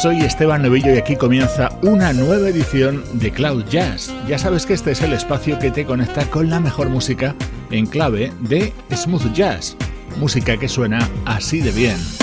Soy Esteban Novillo y aquí comienza una nueva edición de Cloud Jazz. Ya sabes que este es el espacio que te conecta con la mejor música en clave de smooth jazz, música que suena así de bien.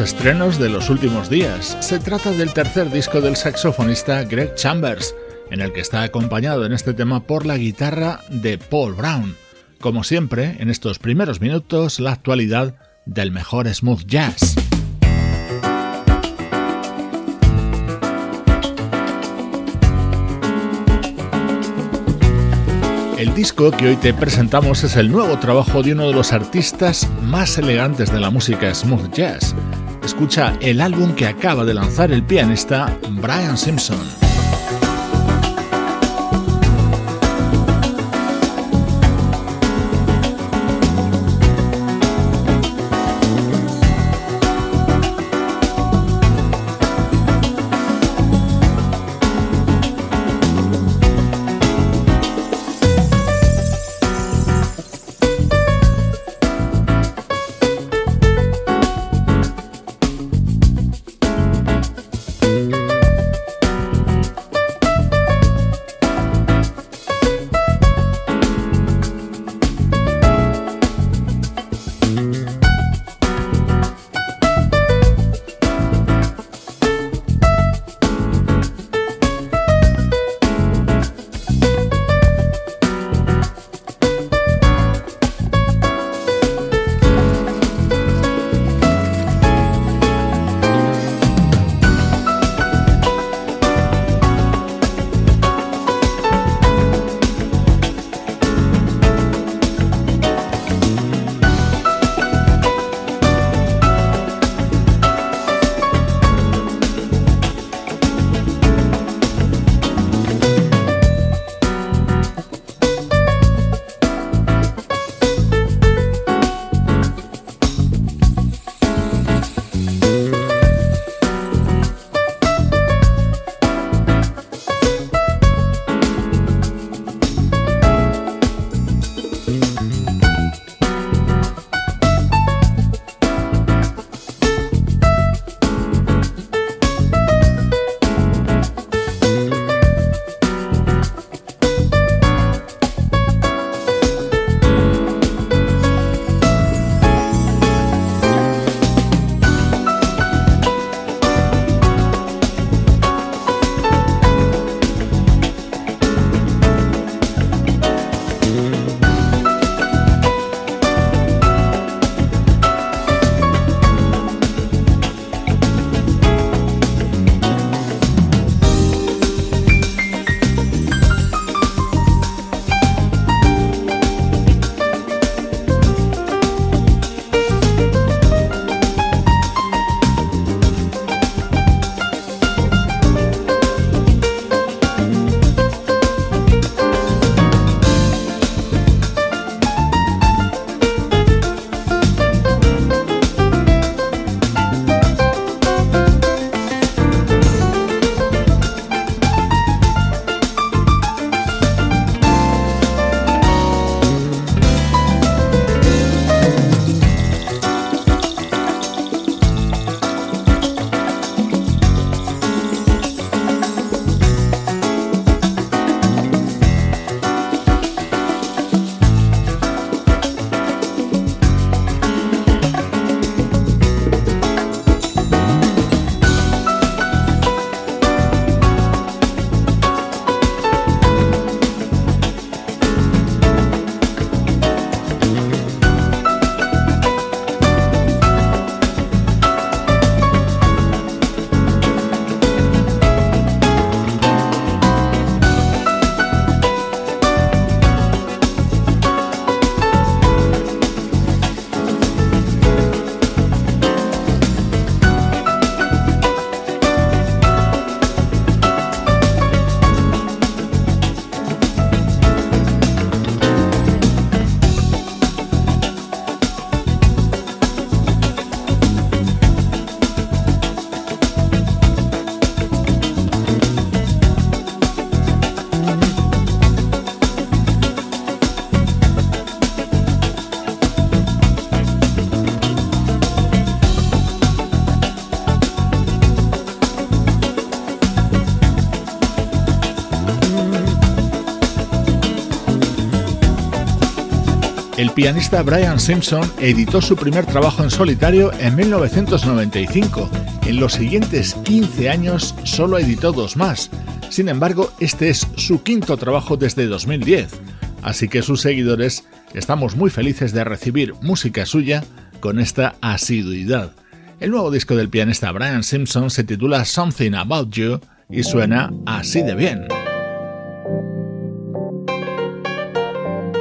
Estrenos de los últimos días. Se trata del tercer disco del saxofonista Greg Chambers, en el que está acompañado en este tema por la guitarra de Paul Brown. Como siempre, en estos primeros minutos, la actualidad del mejor smooth jazz. El disco que hoy te presentamos es el nuevo trabajo de uno de los artistas más elegantes de la música smooth jazz. Escucha el álbum que acaba de lanzar el pianista Brian Simpson. El pianista Brian Simpson editó su primer trabajo en solitario en 1995. En los siguientes 15 años solo editó dos más. Sin embargo, este es su quinto trabajo desde 2010. Así que sus seguidores estamos muy felices de recibir música suya con esta asiduidad. El nuevo disco del pianista Brian Simpson se titula Something About You y suena así de bien.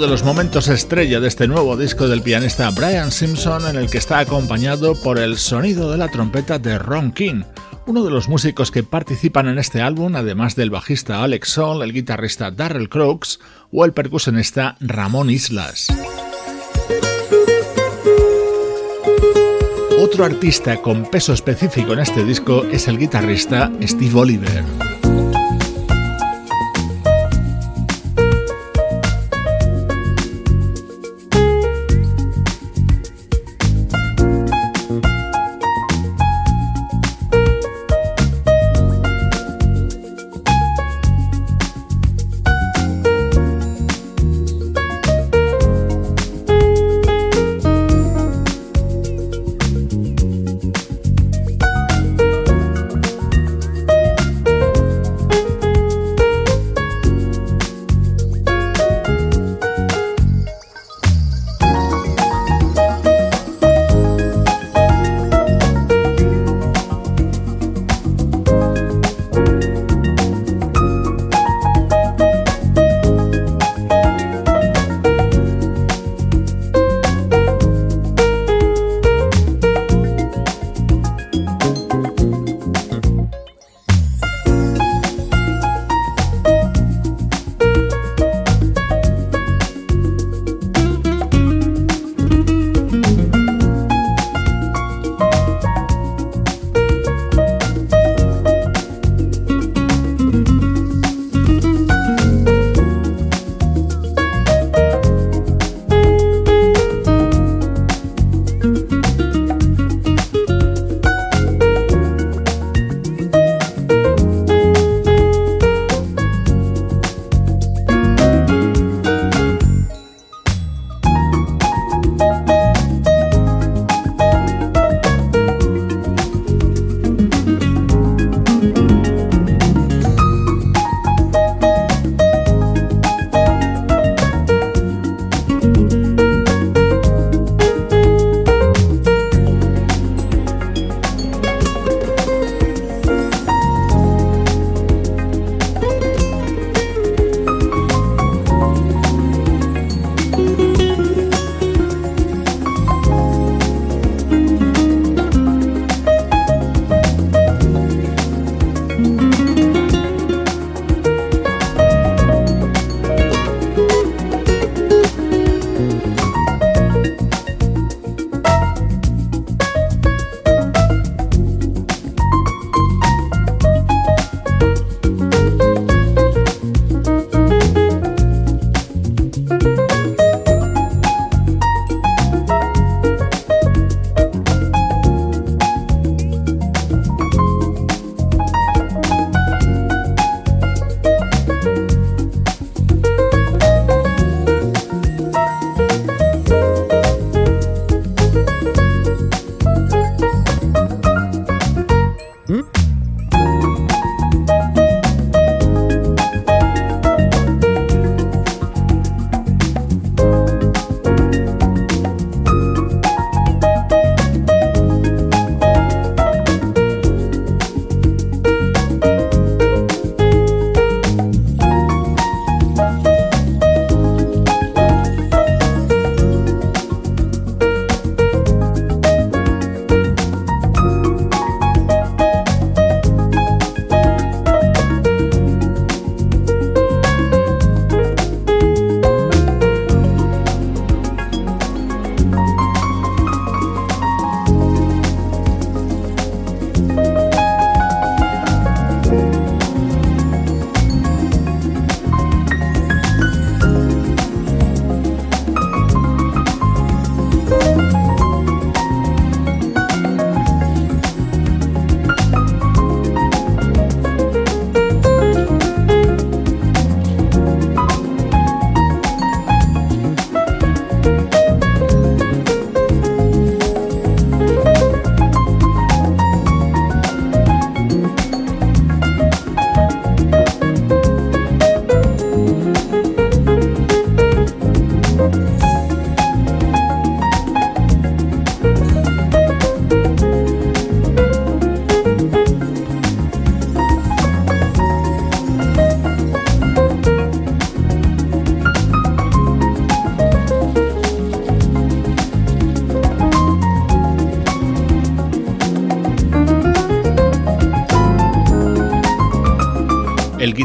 De los momentos estrella de este nuevo disco del pianista Brian Simpson en el que está acompañado por el sonido de la trompeta de Ron King, Uno de los músicos que participan en este álbum, además del bajista Alex Sol, el guitarrista Darrell Crooks o el percusionista Ramón Islas. Otro artista con peso específico en este disco es el guitarrista Steve Oliver.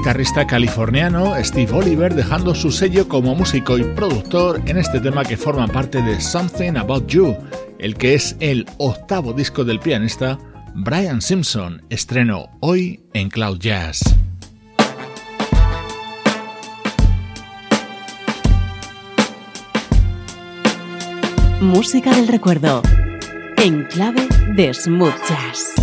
Guitarrista californiano Steve Oliver dejando su sello como músico y productor en este tema que forma parte de Something About You, el que es el octavo disco del pianista Brian Simpson, estreno hoy en Cloud Jazz. Música del recuerdo, en clave de smooth jazz.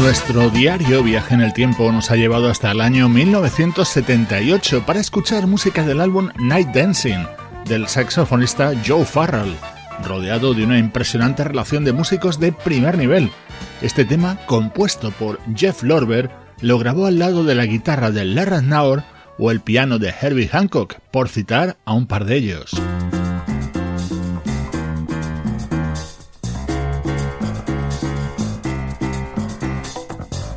Nuestro diario viaje en el tiempo nos ha llevado hasta el año 1978 para escuchar música del álbum Night Dancing del saxofonista Joe Farrell, rodeado de una impresionante relación de músicos de primer nivel. Este tema, compuesto por Jeff Lorber, lo grabó al lado de la guitarra de Larry Naur o el piano de Herbie Hancock, por citar a un par de ellos.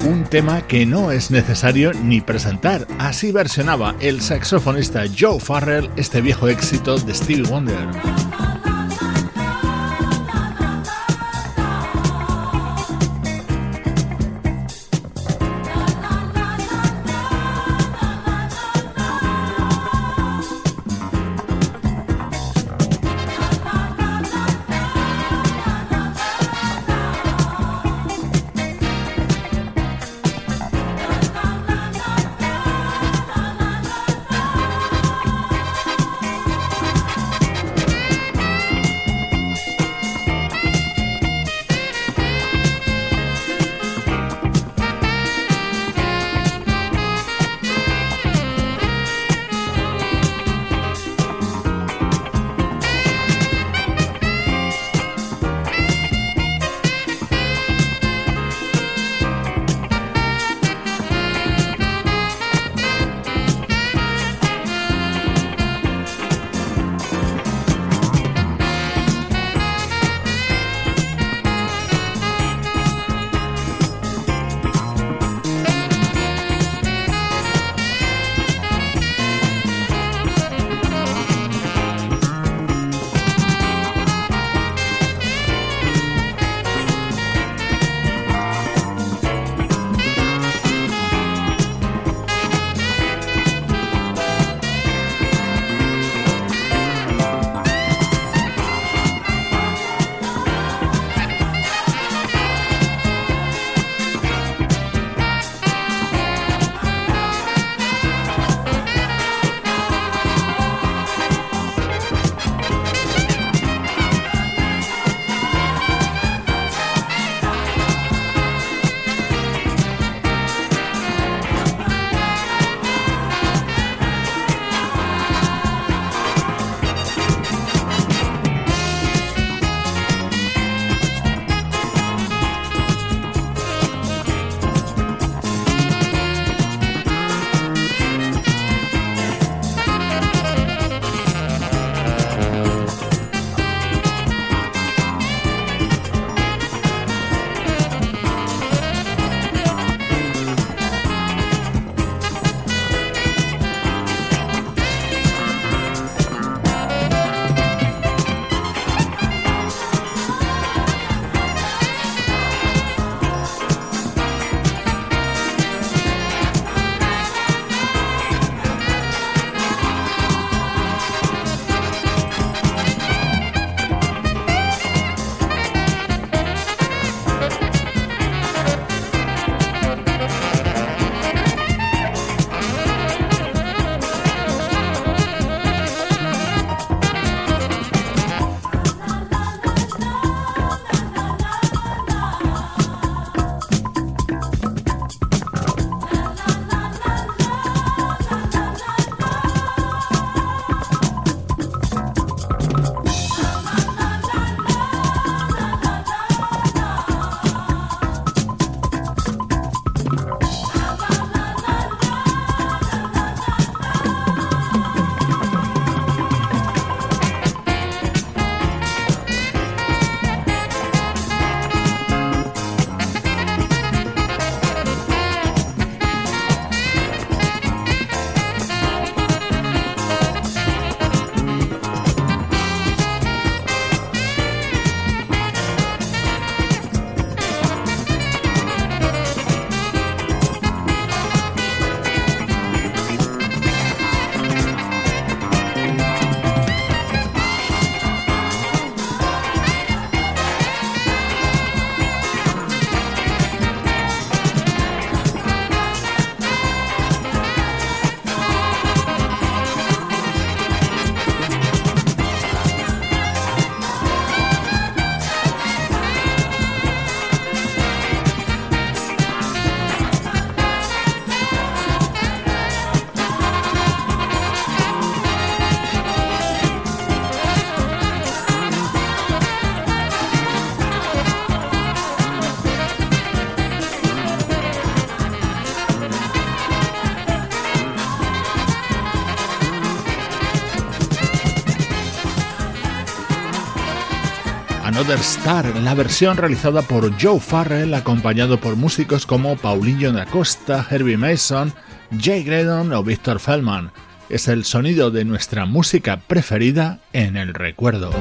Un tema que no es necesario ni presentar. Así versionaba el saxofonista Joe Farrell este viejo éxito de Stevie Wonder. Another Star, la versión realizada por Joe Farrell, acompañado por músicos como Paulinho da Costa, Herbie Mason, Jay Graydon o Victor Feldman. Es el sonido de nuestra música preferida en el recuerdo.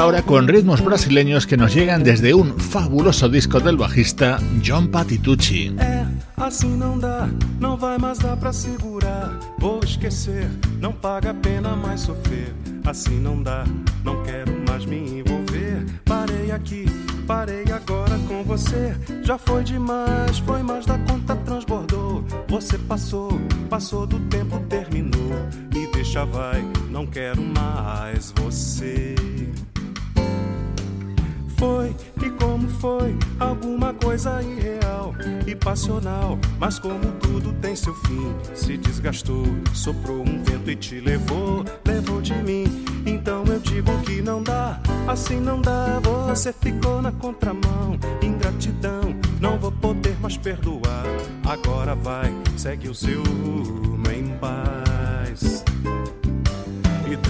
Ahora con ritmos brasileños que nos llegan desde un fabuloso disco del bajista John Patitucci. É, assim não dá, não vai mais dar pra segurar. Vou esquecer, não paga a pena mais sofrer. Assim não dá, não quero mais me envolver. Parei aqui, parei agora com você. Já foi demais, foi mais da conta, transbordou. Você passou, passou do tempo, terminou. Me deixa, vai, não quero mais você foi e como foi alguma coisa irreal e passional. Mas como tudo tem seu fim, se desgastou, soprou um vento e te levou, levou de mim. Então eu digo que não dá, assim não dá. Você ficou na contramão, ingratidão. Não vou poder mais perdoar. Agora vai, segue o seu rumo em paz.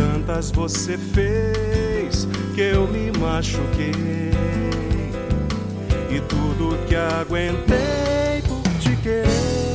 Tantas você fez que eu me machuquei. E tudo que aguentei por te querer.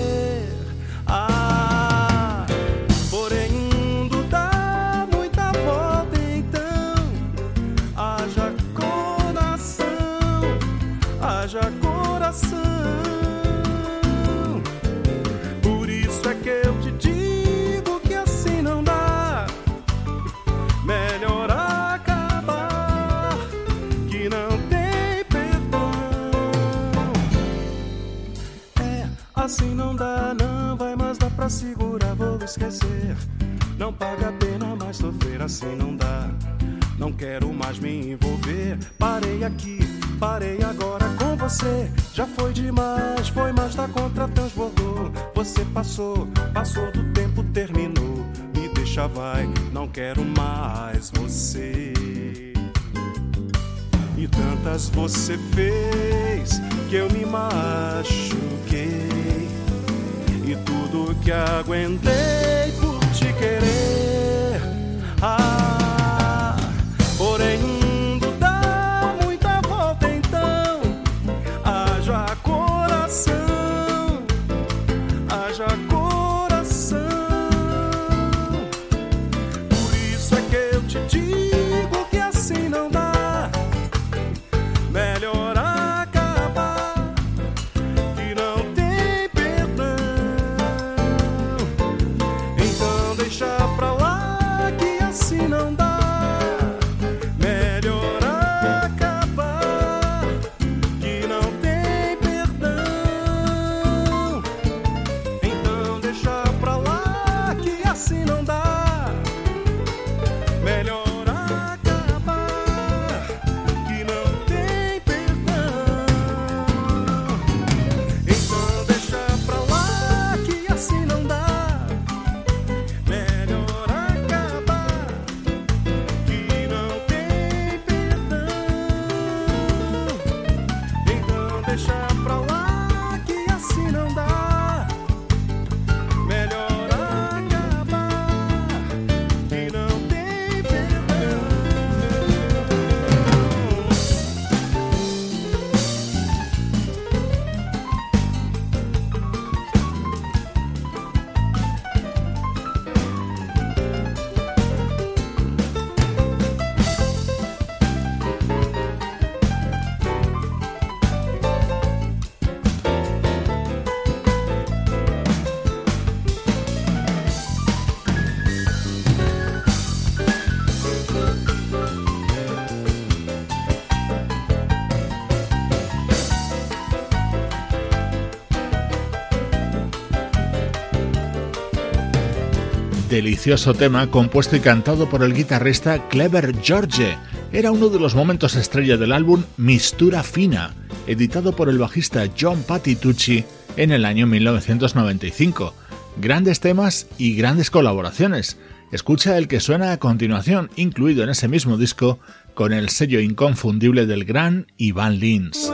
Delicioso tema compuesto y cantado por el guitarrista Clever George. Era uno de los momentos estrella del álbum Mistura Fina, editado por el bajista John Patitucci en el año 1995. grandes temas y grandes colaboraciones. Escucha el que suena a continuación, incluido en ese mismo disco, con el sello inconfundible del gran Ivan Lins.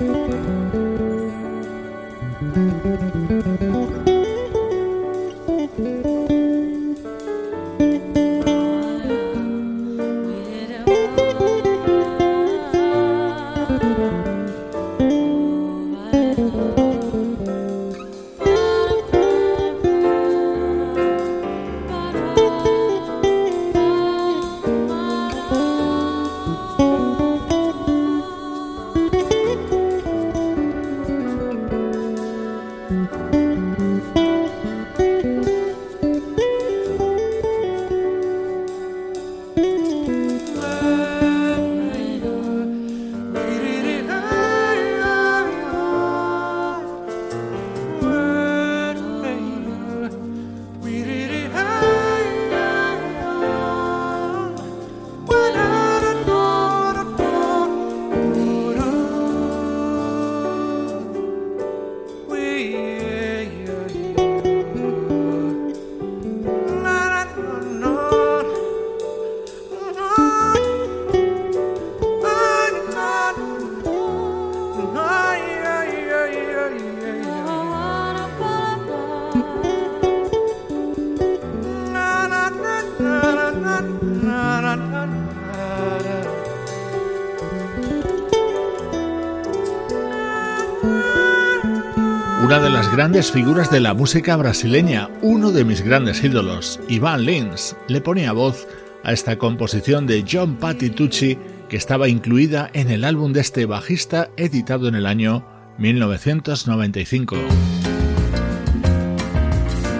Una de grandes figuras de la música brasileña, uno de mis grandes ídolos, Ivan Lins, le ponía voz a esta composición de John Patitucci que estaba incluida en el álbum de este bajista editado en el año 1995.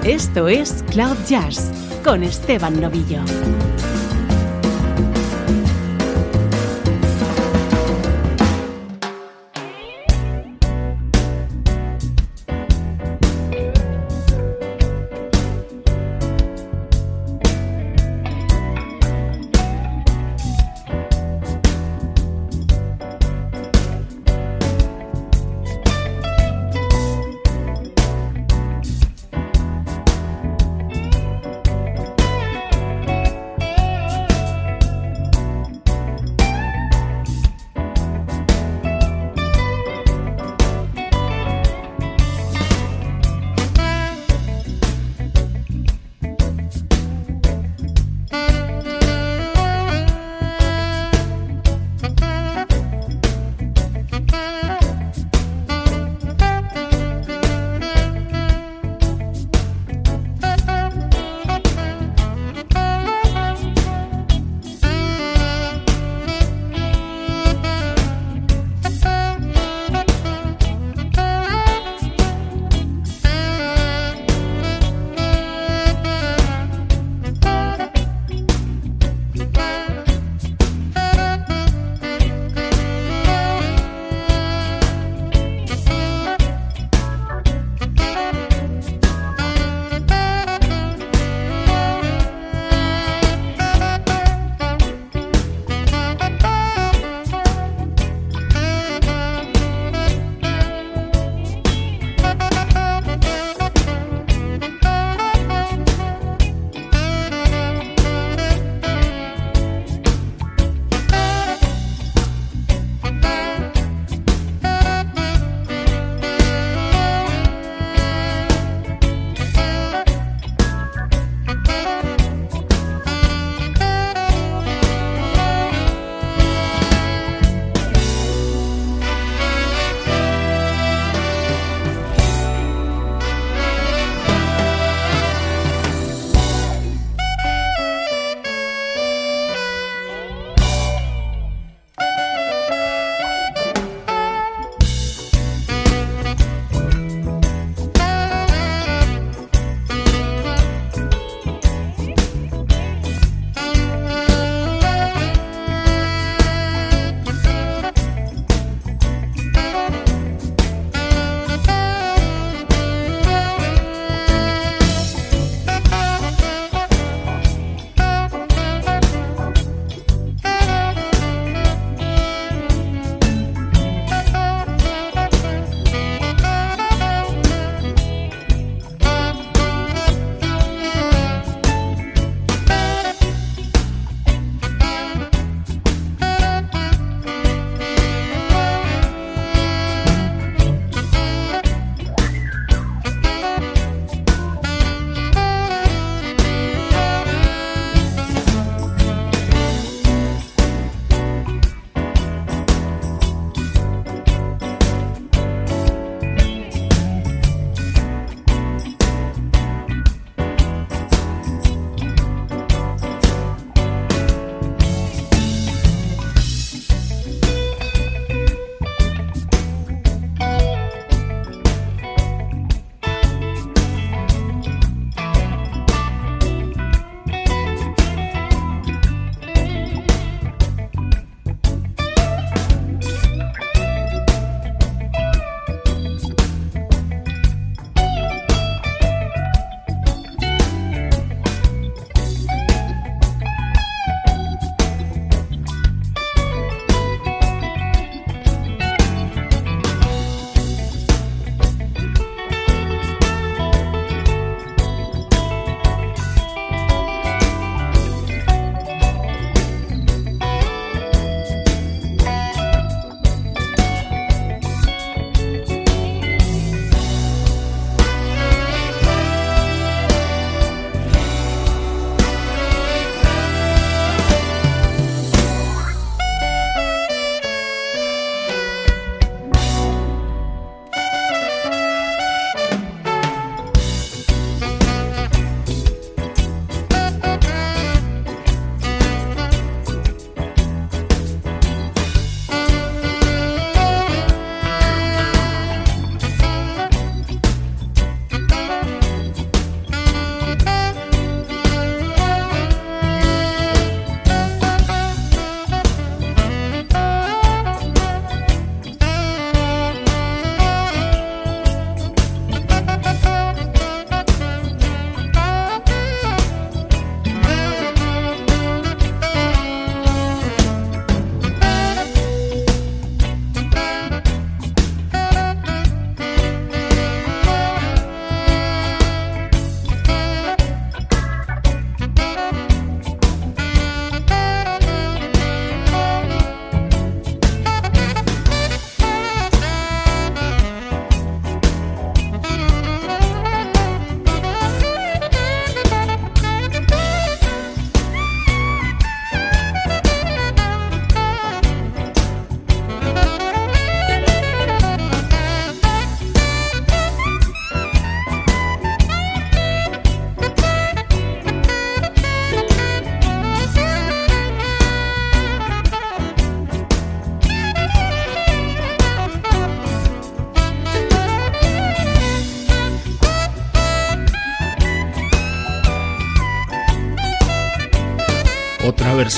Esto es Cloud Jazz con Esteban Novillo.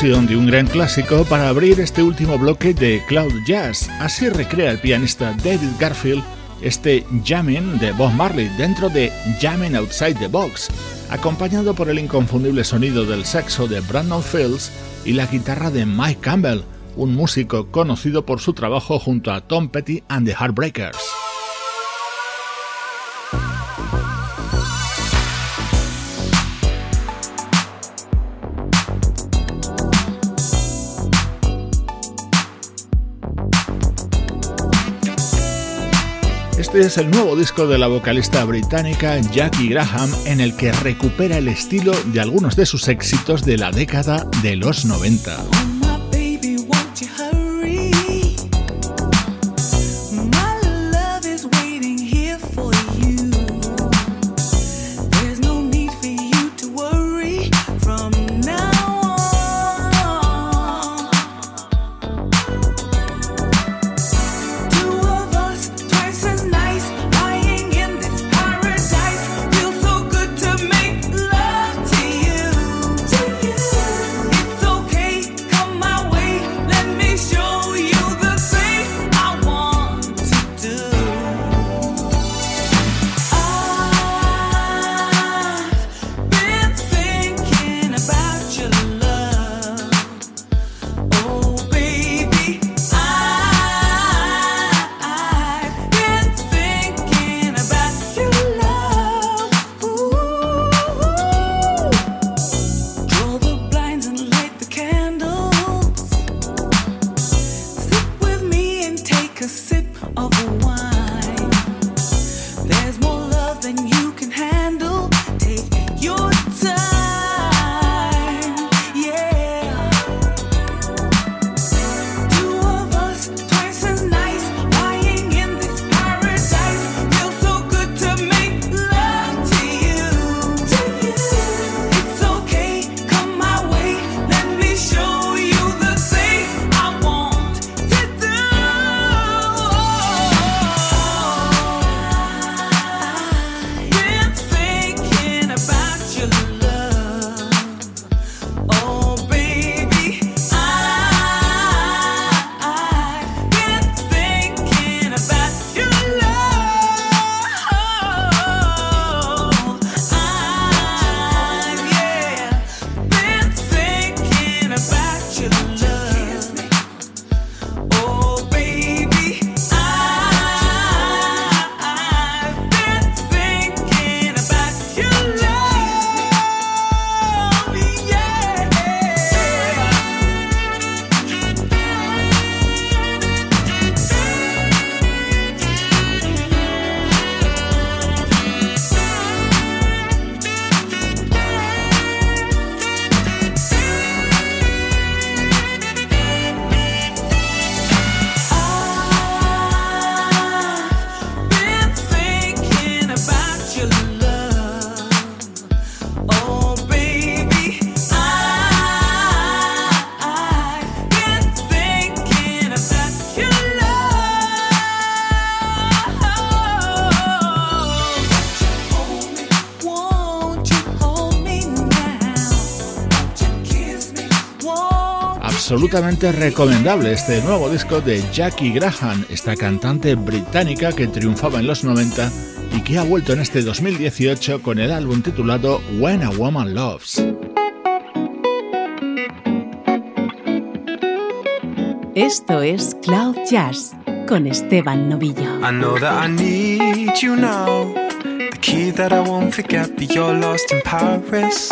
Versión de un gran clásico para abrir este último bloque de Cloud Jazz. Así recrea el pianista David Garfield este jamming de Bob Marley dentro de Jamming Outside the Box, acompañado por el inconfundible sonido del saxo de Brandon Fields y la guitarra de Mike Campbell, un músico conocido por su trabajo junto a Tom Petty and the Heartbreakers. Es el nuevo disco de la vocalista británica Jackie Graham en el que recupera el estilo de algunos de sus éxitos de la década de los 90. Absolutamente recomendable este nuevo disco de Jackie Graham, esta cantante británica que triunfaba en los 90 y que ha vuelto en este 2018 con el álbum titulado When a Woman Loves. Esto es Cloud Jazz con Esteban Novillo. I know that I need you now. The key that I won't forget, but you're lost in Paris.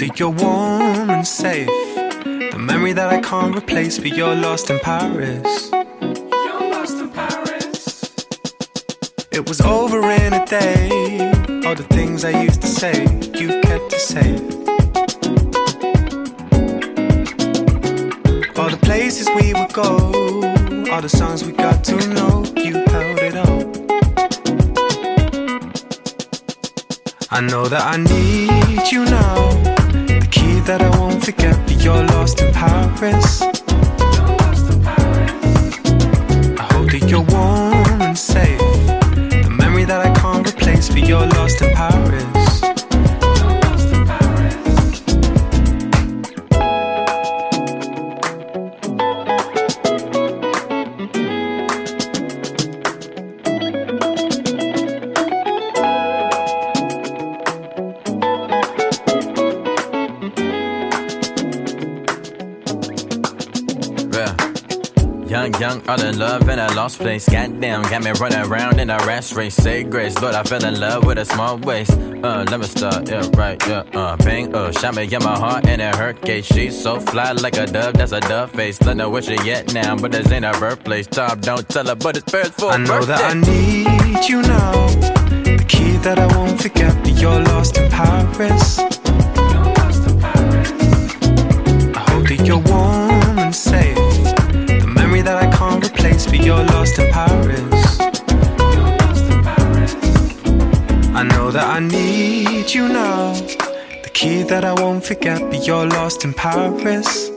That you're warm and safe. The memory that I can't replace, but you're lost in Paris. You're lost in Paris. It was over in a day. All the things I used to say, you kept to say. All the places we would go, all the songs we got to know, you held it all. I know that I need you now that I won't forget, but you're lost in Paris. I hope that you're warm and safe. The memory that I can't replace, but you're lost in Paris. Lost place. Goddamn, got me running around in a rash race. Say grace, Lord, I fell in love with a small waist. Uh, let me start, yeah, right, yeah, uh, bang, uh, shot me in my heart and it hurt case. She's so fly like a dove, that's a dove face. Don't know where she yet now, but this ain't her birthplace. Tom, don't tell her, but it's first for I know birthday. that I need you now. The key that I won't forget, but you're lost in Paris. I hope that you're warm you're lost in Paris. I know that I need you now. The key that I won't forget, but you're lost in Paris.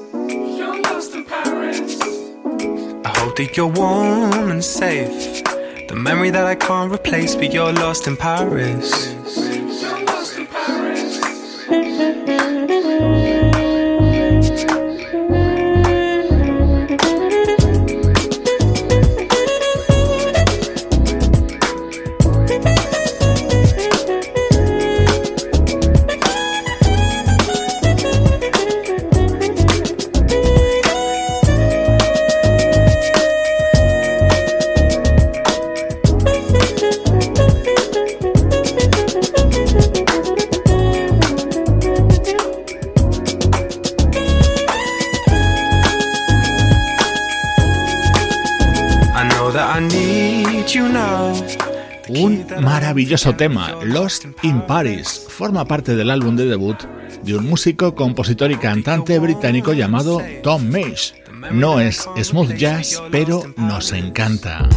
I hope that you're warm and safe. The memory that I can't replace, but you're lost in Paris. Maravilloso tema, Lost in Paris, forma parte del álbum de debut de un músico, compositor y cantante británico llamado Tom Misch. No es smooth jazz, pero nos encanta.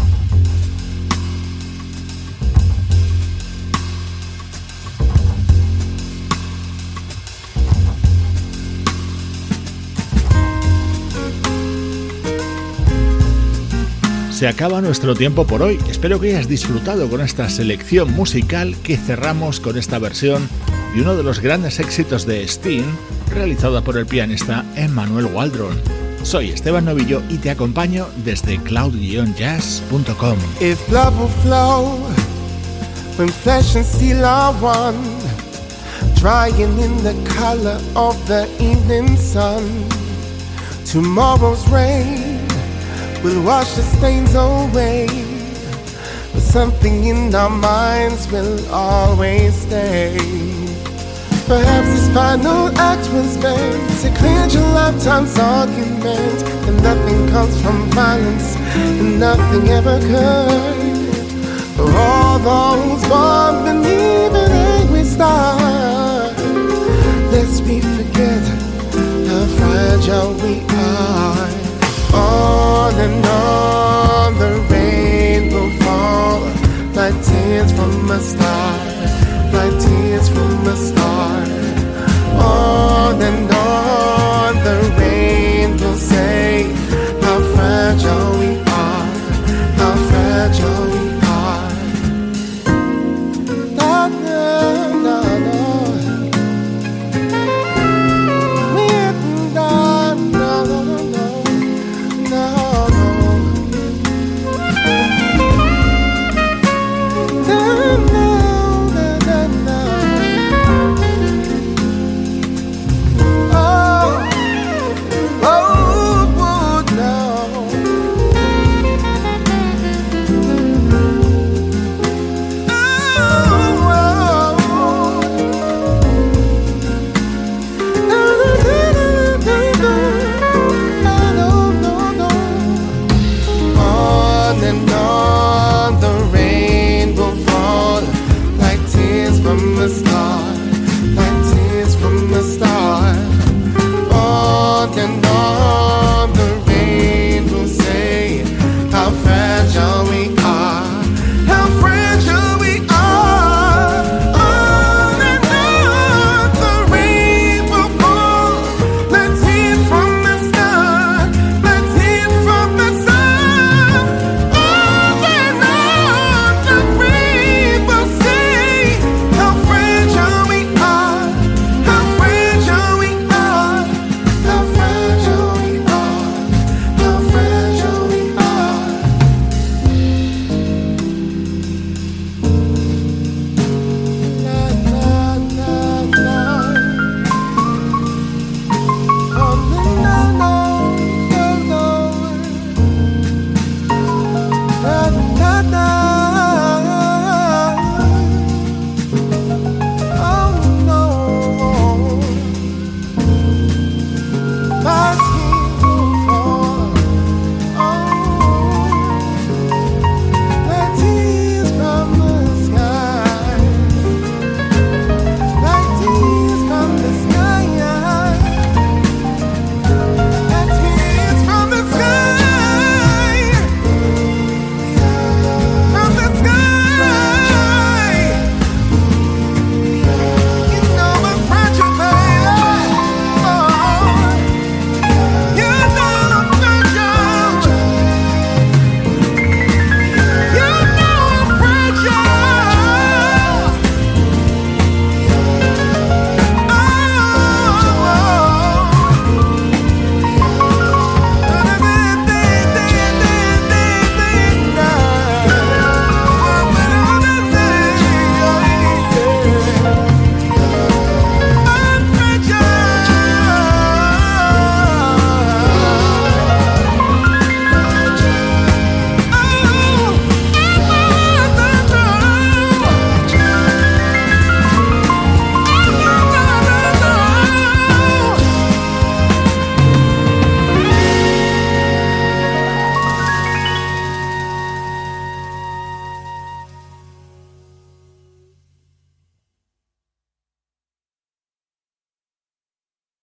Se acaba nuestro tiempo por hoy. Espero que hayas disfrutado con esta selección musical que cerramos con esta versión de uno de los grandes éxitos de Sting, realizada por el pianista Emmanuel Waldron. Soy Esteban Novillo y te acompaño desde cloud-jazz.com. If love will flow when flesh and steel are one, drying in the color of the evening sun, tomorrow's rain. We'll wash the stains away. But something in our minds will always stay. Perhaps this final act was meant to cleanse your lifetime's argument. And nothing comes from violence, and nothing ever could. For all those born beneath an angry star, lest we forget how fragile we are. On and